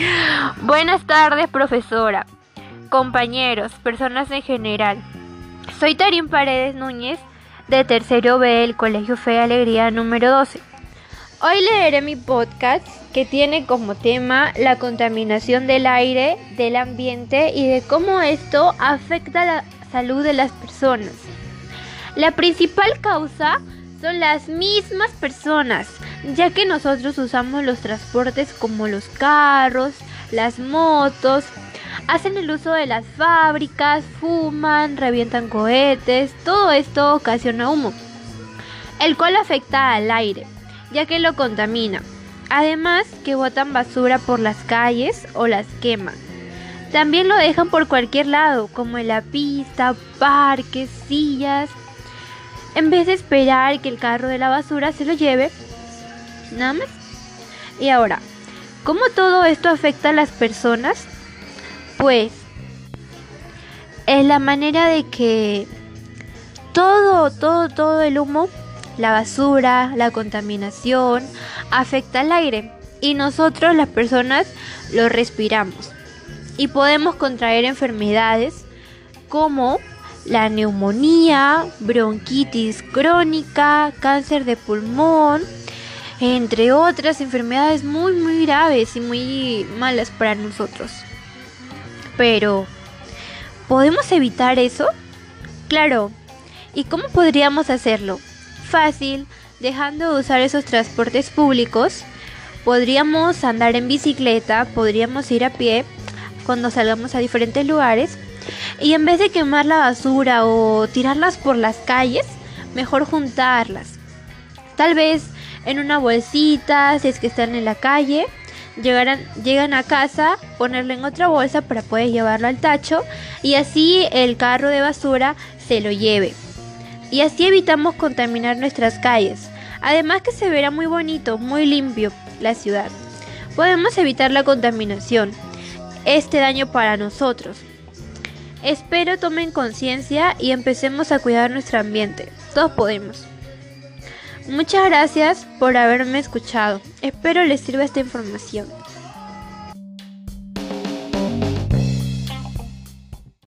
Buenas tardes, profesora, compañeros, personas en general. Soy Tarín Paredes Núñez, de tercero B del Colegio Fe y Alegría número 12. Hoy leeré mi podcast que tiene como tema la contaminación del aire, del ambiente y de cómo esto afecta la salud de las personas. La principal causa son las mismas personas, ya que nosotros usamos los transportes como los carros, las motos, hacen el uso de las fábricas, fuman, revientan cohetes, todo esto ocasiona humo, el cual afecta al aire, ya que lo contamina. Además que botan basura por las calles o las queman. También lo dejan por cualquier lado, como en la pista, parques, sillas. En vez de esperar que el carro de la basura se lo lleve, nada más. Y ahora, ¿Cómo todo esto afecta a las personas? Pues es la manera de que todo, todo, todo el humo, la basura, la contaminación, afecta al aire y nosotros las personas lo respiramos y podemos contraer enfermedades como la neumonía, bronquitis crónica, cáncer de pulmón, entre otras enfermedades muy muy graves y muy malas para nosotros. Pero, ¿podemos evitar eso? Claro. ¿Y cómo podríamos hacerlo? Fácil, dejando de usar esos transportes públicos. Podríamos andar en bicicleta, podríamos ir a pie cuando salgamos a diferentes lugares. Y en vez de quemar la basura o tirarlas por las calles, mejor juntarlas. Tal vez en una bolsita, si es que están en la calle, llegarán, llegan a casa, ponerlo en otra bolsa para poder llevarlo al tacho y así el carro de basura se lo lleve. Y así evitamos contaminar nuestras calles. Además que se verá muy bonito, muy limpio la ciudad. Podemos evitar la contaminación, este daño para nosotros. Espero tomen conciencia y empecemos a cuidar nuestro ambiente. Todos podemos. Muchas gracias por haberme escuchado. Espero les sirva esta información.